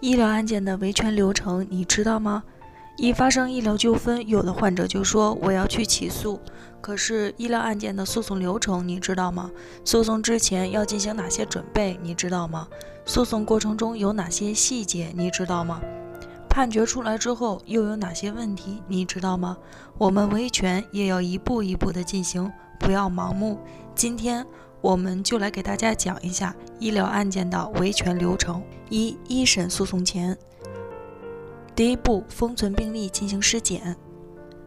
医疗案件的维权流程你知道吗？一发生医疗纠纷，有的患者就说我要去起诉。可是医疗案件的诉讼流程你知道吗？诉讼之前要进行哪些准备你知道吗？诉讼过程中有哪些细节你知道吗？判决出来之后又有哪些问题你知道吗？我们维权也要一步一步的进行，不要盲目。今天。我们就来给大家讲一下医疗案件的维权流程。一、一审诉讼前，第一步，封存病历进行尸检。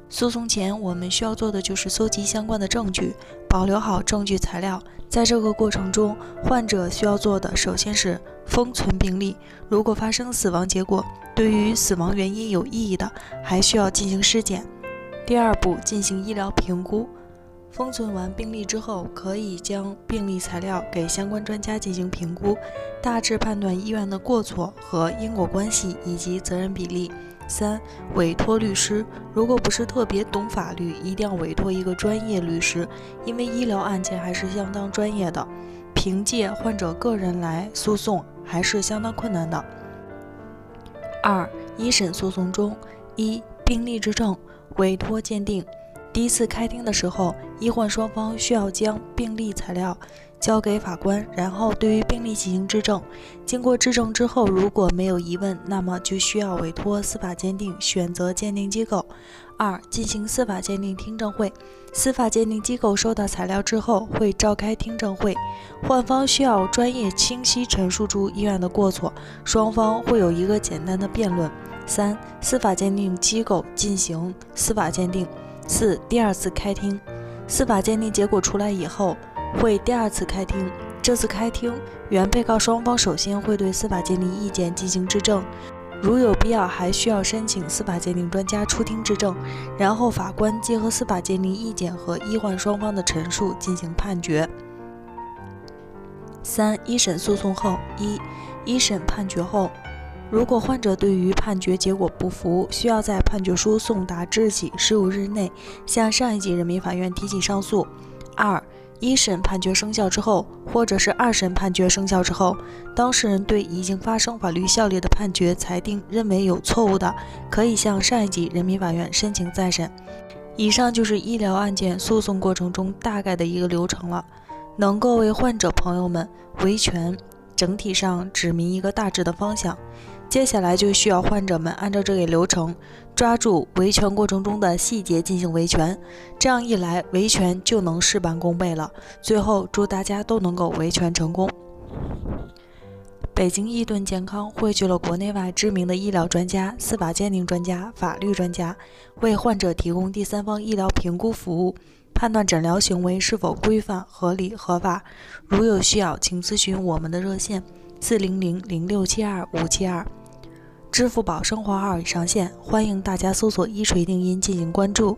诉讼前，我们需要做的就是搜集相关的证据，保留好证据材料。在这个过程中，患者需要做的首先是封存病历。如果发生死亡结果，对于死亡原因有异议的，还需要进行尸检。第二步，进行医疗评估。封存完病历之后，可以将病历材料给相关专家进行评估，大致判断医院的过错和因果关系以及责任比例。三、委托律师，如果不是特别懂法律，一定要委托一个专业律师，因为医疗案件还是相当专业的，凭借患者个人来诉讼还是相当困难的。二、一审诉讼中，一、病历质证，委托鉴定。第一次开庭的时候，医患双方需要将病历材料交给法官，然后对于病历进行质证。经过质证之后，如果没有疑问，那么就需要委托司法鉴定，选择鉴定机构。二、进行司法鉴定听证会。司法鉴定机构收到材料之后，会召开听证会，患方需要专业清晰陈述出医院的过错，双方会有一个简单的辩论。三、司法鉴定机构进行司法鉴定。四、第二次开庭，司法鉴定结果出来以后，会第二次开庭。这次开庭，原被告双方首先会对司法鉴定意见进行质证，如有必要，还需要申请司法鉴定专家出庭质证，然后法官结合司法鉴定意见和医患双方的陈述进行判决。三、一审诉讼后，一、一审判决后。如果患者对于判决结果不服，需要在判决书送达之日起十五日内向上一级人民法院提起上诉。二、一审判决生效之后，或者是二审判决生效之后，当事人对已经发生法律效力的判决裁定认为有错误的，可以向上一级人民法院申请再审。以上就是医疗案件诉讼过程中大概的一个流程了，能够为患者朋友们维权整体上指明一个大致的方向。接下来就需要患者们按照这个流程，抓住维权过程中的细节进行维权，这样一来，维权就能事半功倍了。最后，祝大家都能够维权成功。北京易盾健康汇聚了国内外知名的医疗专家、司法鉴定专家、法律专家，为患者提供第三方医疗评估服务，判断诊疗行为是否规范、合理、合法。如有需要，请咨询我们的热线：四零零零六七二五七二。支付宝生活号已上线，欢迎大家搜索“一锤定音”进行关注。